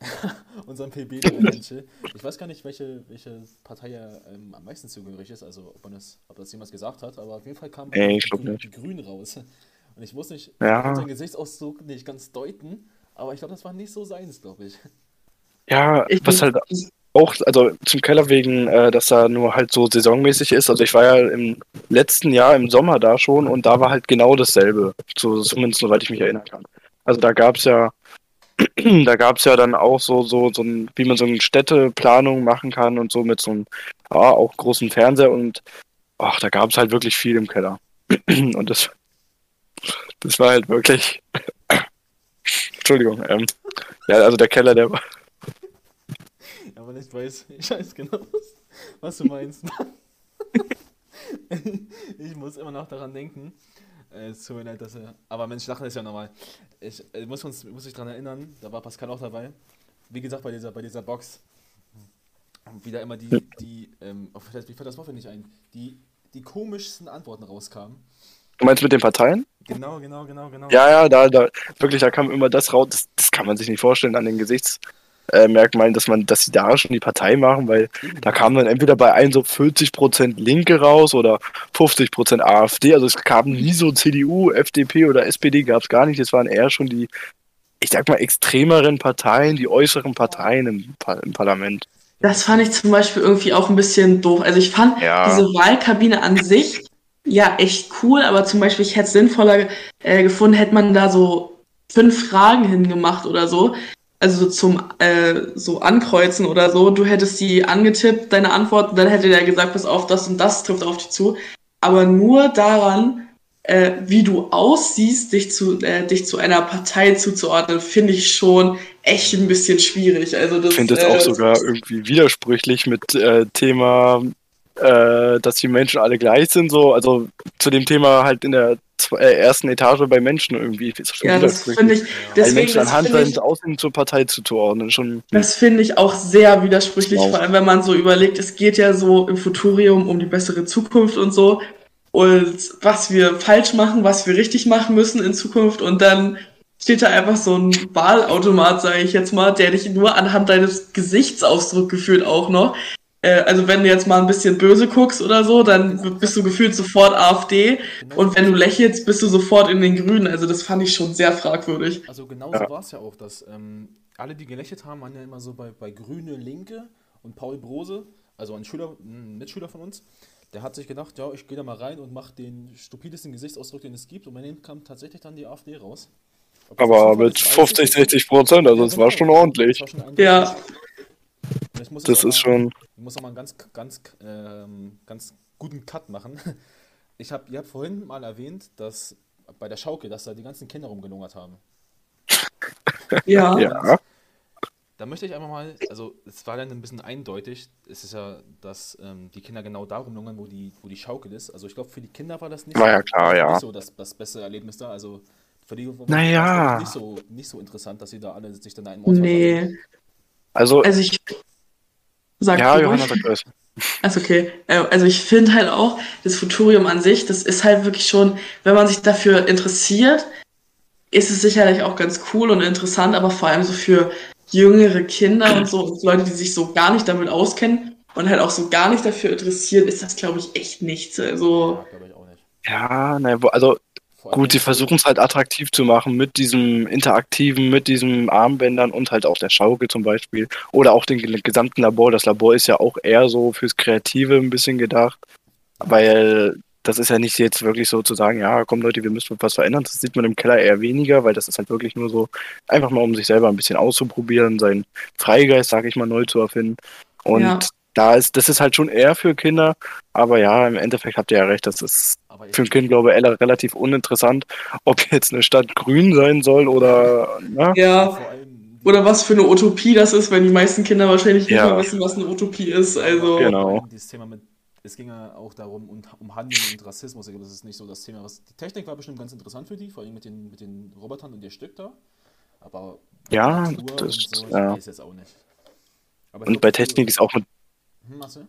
*laughs* Unserem PB der *laughs* Henschel. Ich weiß gar nicht, welche, welche Partei er ähm, am meisten zugehörig ist, also ob, man das, ob das jemals gesagt hat, aber auf jeden Fall kam Nee, die, ich Grün, Grünen raus. Und ich muss nicht Ja. ich konnte Gesichtsausdruck nicht ganz deuten, aber ich glaube, das war nicht so seins, glaube ich. Ja, Ich was halt auch, also zum Keller wegen, äh, dass er nur halt so saisonmäßig ist. Also ich war ja im letzten Jahr im Sommer da schon und da war halt genau dasselbe. So, zumindest soweit ich mich erinnern kann. Also da gab's ja, *clears throat* da gab's ja dann auch so, so, so ein, wie man so eine Städteplanung machen kann und so mit so einem, ja, auch großen Fernseher und ach, da gab's halt wirklich viel im Keller. *clears throat* Und das, das war halt wirklich. *clears throat* Entschuldigung, ähm, ja, also der Keller, der war. Aber ich weiß, *laughs* ich weiß genau, was, du meinst. *laughs* ich muss immer noch daran denken. Äh, Es tut mir leid, dass er. Aber Mensch, lachen ist ja normal. Ich äh, muss uns muss ich daran erinnern, da war Pascal auch dabei. Wie gesagt, bei dieser, bei dieser Box. Wieder immer die, die, ähm, oh, mir fällt das Wort nicht ein, die, die komischsten Antworten rauskamen. Du meinst mit den Parteien? Genau, genau, genau, genau. Ja, ja, da, da, wirklich, da kam immer das raus, das, das kann man sich nicht vorstellen an den Gesichtsmerkmalen, dass man, dass sie da schon die Partei machen, weil da kam dann entweder bei einem so 40% Linke raus oder 50% AfD, also es kam nie so CDU, FDP oder SPD gab es gar nicht, es waren eher schon die, ich sag mal, extremeren Parteien, die äußeren Parteien im, im Parlament. Das fand ich zum Beispiel irgendwie auch ein bisschen doof. Also ich fand Ja. diese Wahlkabine an sich ja echt cool, aber zum Beispiel ich hätte es sinnvoller äh, gefunden, hätte man da so fünf Fragen hingemacht oder so. Also so zum äh, so ankreuzen oder so. Du hättest die angetippt, deine Antwort, und dann hätte der gesagt, pass auf, das und das trifft auf dich zu. Aber nur daran, äh, wie du aussiehst, dich zu, äh, dich zu einer Partei zuzuordnen, finde ich schon echt ein bisschen schwierig. Also das, Ich finde es äh, auch sogar irgendwie widersprüchlich mit äh, Thema, äh, dass die Menschen alle gleich sind, so, also zu dem Thema halt in der äh, ersten Etage bei Menschen irgendwie. Das schon Ja, das finde ich, deswegen, Menschen anhand seines Aussehens zur Partei zuzuordnen, schon. das finde ich auch sehr widersprüchlich, Wow. vor allem wenn man so überlegt, es geht ja so im Futurium um die bessere Zukunft und so und was wir falsch machen, was wir richtig machen müssen in Zukunft und dann steht da einfach so ein Wahlautomat, sage ich jetzt mal, der dich nur anhand deines Gesichtsausdrucks gefühlt auch noch. Äh, also wenn du jetzt mal ein bisschen böse guckst oder so, dann bist du gefühlt sofort AfD Genau und wenn du lächelst, bist du sofort in den Grünen. Also das fand ich schon sehr fragwürdig. Also genauso Ja. war es ja auch, dass ähm, alle, die gelächelt haben, waren ja immer so bei, bei Grüne Linke und Paul Brose, also ein Schüler, ein Mitschüler von uns, der hat sich gedacht, ja, ich gehe da mal rein und mache den stupidesten Gesichtsausdruck, den es gibt. Und bei denen kam tatsächlich dann die AfD raus. Das Aber mit ist, weiß ich 50, nicht. 60 Prozent, also Ja, es war genau. schon ordentlich. Das war schon Ja. Das auch ist schon. Ich muss noch mal einen ganz, ganz, ähm, ganz guten Cut machen. *laughs* Ich hab, ihr habt vorhin mal erwähnt, dass bei der Schaukel, dass da die ganzen Kinder rumgelungert haben. Ja. Ja. Da möchte ich einfach mal, also es war dann ein bisschen eindeutig, es ist ja, dass ähm, die Kinder genau darum lungern, wo die, wo die Schaukel ist. Also ich glaube, für die Kinder war das nicht, ja klar, ja. nicht so das, das beste Erlebnis da. Also für die war Naja. das nicht so, nicht so interessant, dass sie da alle sich dann einen Ort Nee. Also, Also ich sag ja, du Johanna sagt das. Also okay. Äh, Also ich finde halt auch, das Futurium an sich, das ist halt wirklich schon, wenn man sich dafür interessiert, ist es sicherlich auch ganz cool und interessant, aber vor allem so für jüngere Kinder und so und Leute, die sich so gar nicht damit auskennen und halt auch so gar nicht dafür interessieren, ist das, glaube ich, echt nichts. Also Ja, glaube ich auch nicht. Ja, ne, wo- also gut, sie versuchen es halt attraktiv zu machen mit diesem interaktiven, mit diesen Armbändern und halt auch der Schaukel zum Beispiel. Oder auch den ge- gesamten Labor. Das Labor ist ja auch eher so fürs Kreative ein bisschen gedacht. Weil das ist ja nicht jetzt wirklich so zu sagen, ja, komm Leute, wir müssen was verändern. Das sieht man im Keller eher weniger, weil das ist halt wirklich nur so, einfach mal um sich selber ein bisschen auszuprobieren, seinen Freigeist, sag ich mal, neu zu erfinden. Und Ja. Da ist, das ist halt schon eher für Kinder, aber ja, im Endeffekt habt ihr ja recht, das ist Aber für ein Kind, glaube ich, relativ uninteressant, ob jetzt eine Stadt grün sein soll oder. Ne? ja. vor allem, Oder was für eine Utopie das ist, wenn die meisten Kinder wahrscheinlich nicht Ja. mal wissen, was eine Utopie ist. Also Genau. Dieses Thema mit, es ging ja auch darum, um, um Handel und Rassismus. Ich glaube, das ist nicht so das Thema. Was, die Technik war bestimmt ganz interessant für die, vor allem mit den, mit den Robotern und ihr Stück da. Aber Ja, das- und so, ja. weiß jetzt auch nicht. Aber Und bei für- Technik ist auch mit,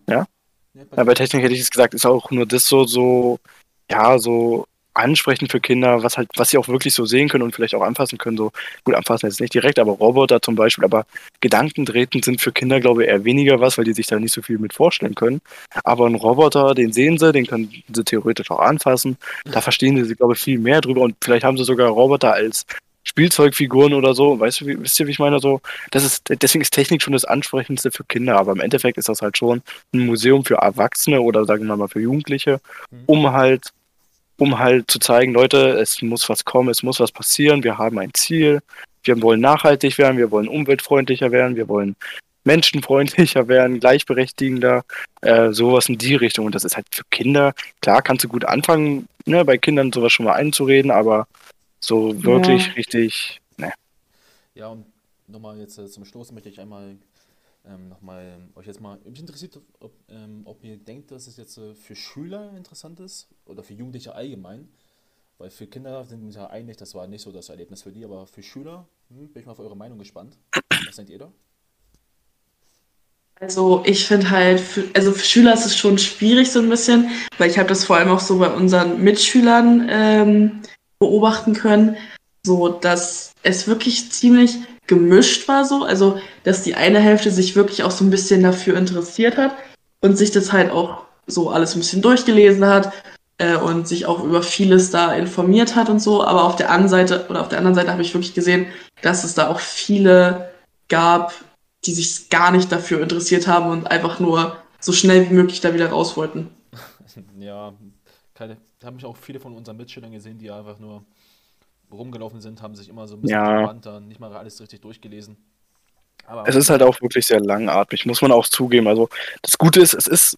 Ja? Ja, ja, bei Technik hätte ich es gesagt, ist auch nur das so, so, ja, so ansprechend für Kinder, was halt, was sie auch wirklich so sehen können und vielleicht auch anfassen können. So, gut, anfassen jetzt nicht direkt, aber Roboter zum Beispiel, aber Gedankendrehten sind für Kinder, glaube ich, eher weniger was, weil die sich da nicht so viel mit vorstellen können. Aber ein Roboter, den sehen sie, den können sie theoretisch auch anfassen. Da verstehen sie, glaube ich, viel mehr drüber und vielleicht haben sie sogar Roboter als Spielzeugfiguren oder so. Weißt du, wie, wisst ihr, wie ich meine? So, das ist, deswegen ist Technik schon das Ansprechendste für Kinder, aber im Endeffekt ist das halt schon ein Museum für Erwachsene oder sagen wir mal für Jugendliche, Mhm. um halt um halt zu zeigen, Leute, es muss was kommen, es muss was passieren, wir haben ein Ziel, wir wollen nachhaltig werden, wir wollen umweltfreundlicher werden, wir wollen menschenfreundlicher werden, gleichberechtigender, äh, sowas in die Richtung. Und das ist halt für Kinder, klar kannst du gut anfangen, ne, bei Kindern sowas schon mal einzureden, aber so wirklich Ja. richtig, ne. Ja, und nochmal jetzt äh, zum Schluss möchte ich einmal ähm, nochmal euch jetzt mal, mich interessiert, ob, ähm, ob ihr denkt, dass es jetzt äh, für Schüler interessant ist oder für Jugendliche allgemein. Weil für Kinder sind wir uns ja einig, das war nicht so das Erlebnis für die, aber für Schüler hm, bin ich mal auf eure Meinung gespannt. Was denkt ihr da? Also ich finde halt, für, also für Schüler ist es schon schwierig so ein bisschen, weil ich habe das vor allem auch so bei unseren Mitschülern ähm, beobachten können, so dass es wirklich ziemlich gemischt war so, also dass die eine Hälfte sich wirklich auch so ein bisschen dafür interessiert hat und sich das halt auch so alles ein bisschen durchgelesen hat äh, und sich auch über vieles da informiert hat und so, aber auf der anderen Seite oder auf der anderen Seite habe ich wirklich gesehen, dass es da auch viele gab, die sich gar nicht dafür interessiert haben und einfach nur so schnell wie möglich da wieder raus wollten. *laughs* Ja, keine, haben mich auch viele von unseren Mitschülern gesehen, die einfach nur rumgelaufen sind, haben sich immer so ein bisschen Ja. gewandt, dann nicht mal alles richtig durchgelesen. Aber Es ist halt auch wirklich sehr langatmig, muss man auch zugeben. Also das Gute ist, es ist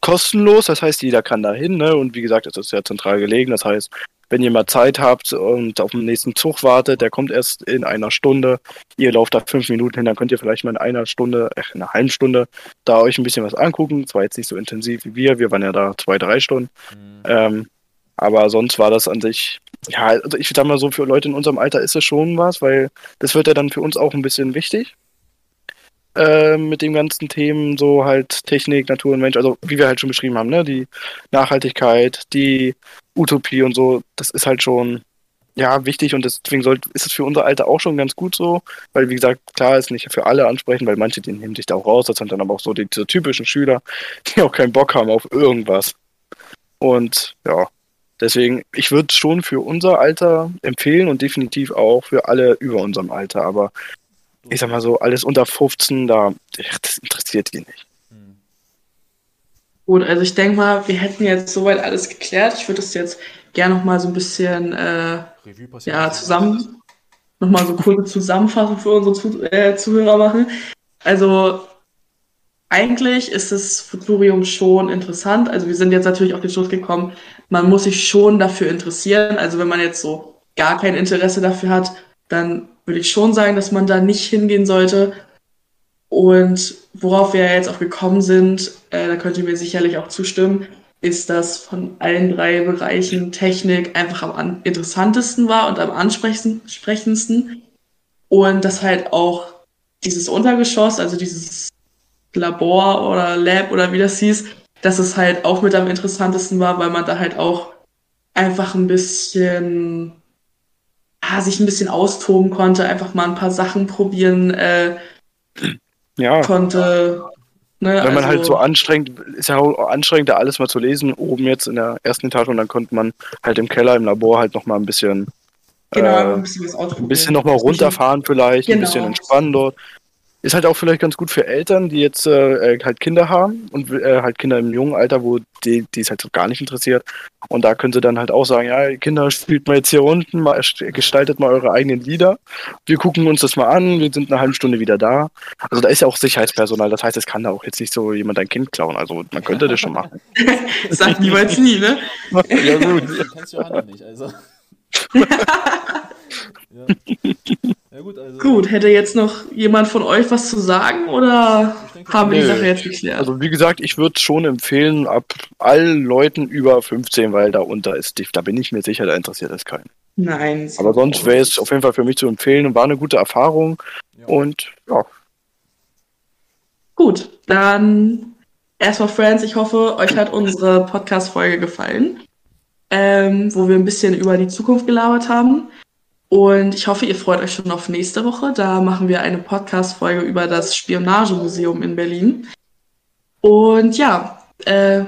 kostenlos, das heißt, jeder kann da hin, ne? Und wie gesagt, es ist sehr zentral gelegen. Das heißt, wenn ihr mal Zeit habt und auf den nächsten Zug wartet, der kommt erst in einer Stunde, ihr lauft da fünf Minuten hin, dann könnt ihr vielleicht mal in einer Stunde, äh, in einer halben Stunde da euch ein bisschen was angucken. Zwar jetzt nicht so intensiv wie wir, wir waren ja da zwei, drei Stunden. hm, Ähm, aber sonst war das an sich, ja, also ich sag mal so, für Leute in unserem Alter ist es schon was, weil das wird ja dann für uns auch ein bisschen wichtig. Ähm, mit den ganzen Themen, so halt Technik, Natur und Mensch, also wie wir halt schon beschrieben haben, ne, die Nachhaltigkeit, die Utopie und so, das ist halt schon, ja, wichtig und deswegen sollte, ist es für unser Alter auch schon ganz gut so, weil wie gesagt, klar ist nicht für alle ansprechend, weil manche, die nehmen sich da auch raus, das sind dann aber auch so die, diese typischen Schüler, die auch keinen Bock haben auf irgendwas. Und ja, deswegen, ich würde schon für unser Alter empfehlen und definitiv auch für alle über unserem Alter, aber ich sag mal so, alles unter 15, da, das interessiert die nicht. Gut, also ich denke mal, wir hätten jetzt soweit alles geklärt. Ich würde das jetzt gerne noch mal so ein bisschen äh, ja, zusammen, nochmal so kurze Zusammenfassung für unsere Zu äh, Zuhörer machen. Also eigentlich ist das Futurium schon interessant. Also wir sind jetzt natürlich auf den Schluss gekommen, man muss sich schon dafür interessieren. Also wenn man jetzt so gar kein Interesse dafür hat, dann würde ich schon sagen, dass man da nicht hingehen sollte. Und worauf wir jetzt auch gekommen sind, äh, da könnt ihr mir sicherlich auch zustimmen, ist, dass von allen drei Bereichen Technik einfach am an interessantesten war und am ansprechendsten. Und dass halt auch dieses Untergeschoss, also dieses Labor oder Lab oder wie das hieß, dass es halt auch mit am interessantesten war, weil man da halt auch einfach ein bisschen, ah, sich ein bisschen austoben konnte, einfach mal ein paar Sachen probieren äh, Ja, konnte. Ne? wenn man halt also- so anstrengend, ist ja auch anstrengend, da alles mal zu lesen, oben jetzt in der ersten Etage und dann konnte man halt im Keller, im Labor halt nochmal ein bisschen, Genau, äh, ein bisschen was ausprobieren. ein bisschen nochmal runterfahren vielleicht, ein Genau. bisschen entspannen dort. Ist halt auch vielleicht ganz gut für Eltern, die jetzt äh, halt Kinder haben und äh, halt Kinder im jungen Alter, wo die, die es halt so gar nicht interessiert. Und da können sie dann halt auch sagen, ja, Kinder, spielt mal jetzt hier unten, mal, gestaltet mal eure eigenen Lieder. Wir gucken uns das mal an, wir sind eine halbe Stunde wieder da. Also da ist ja auch Sicherheitspersonal, das heißt, es kann da auch jetzt nicht so jemand ein Kind klauen. Also man könnte das schon machen. *laughs* Sagt niemals nie, ne? ja gut. *laughs* Du kennst Johanna nicht, also. *laughs* ja. *laughs* ja, gut, also. Gut, hätte jetzt noch jemand von euch was zu sagen oder Ich denke, haben wir die. Sache jetzt geklärt? Also wie gesagt, ich würde schon empfehlen, ab allen Leuten über 15, weil da unter ist, da bin ich mir sicher, da interessiert es keinen. Nein. Aber sonst wäre es auf jeden Fall für mich zu empfehlen und war eine gute Erfahrung. Ja. Und ja, Gut, dann erstmal Friends, ich hoffe, euch hat unsere Podcast-Folge gefallen, ähm, wo wir ein bisschen über die Zukunft gelabert haben. Und ich hoffe, ihr freut euch schon auf nächste Woche. Da machen wir eine Podcast-Folge über das Spionagemuseum in Berlin. Und ja, äh,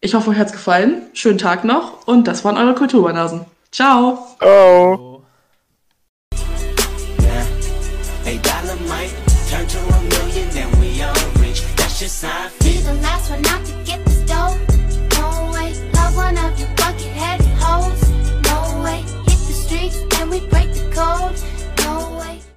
ich hoffe, euch hat's gefallen. Schönen Tag noch und das waren eure Kulturbanasen. Ciao! ciao.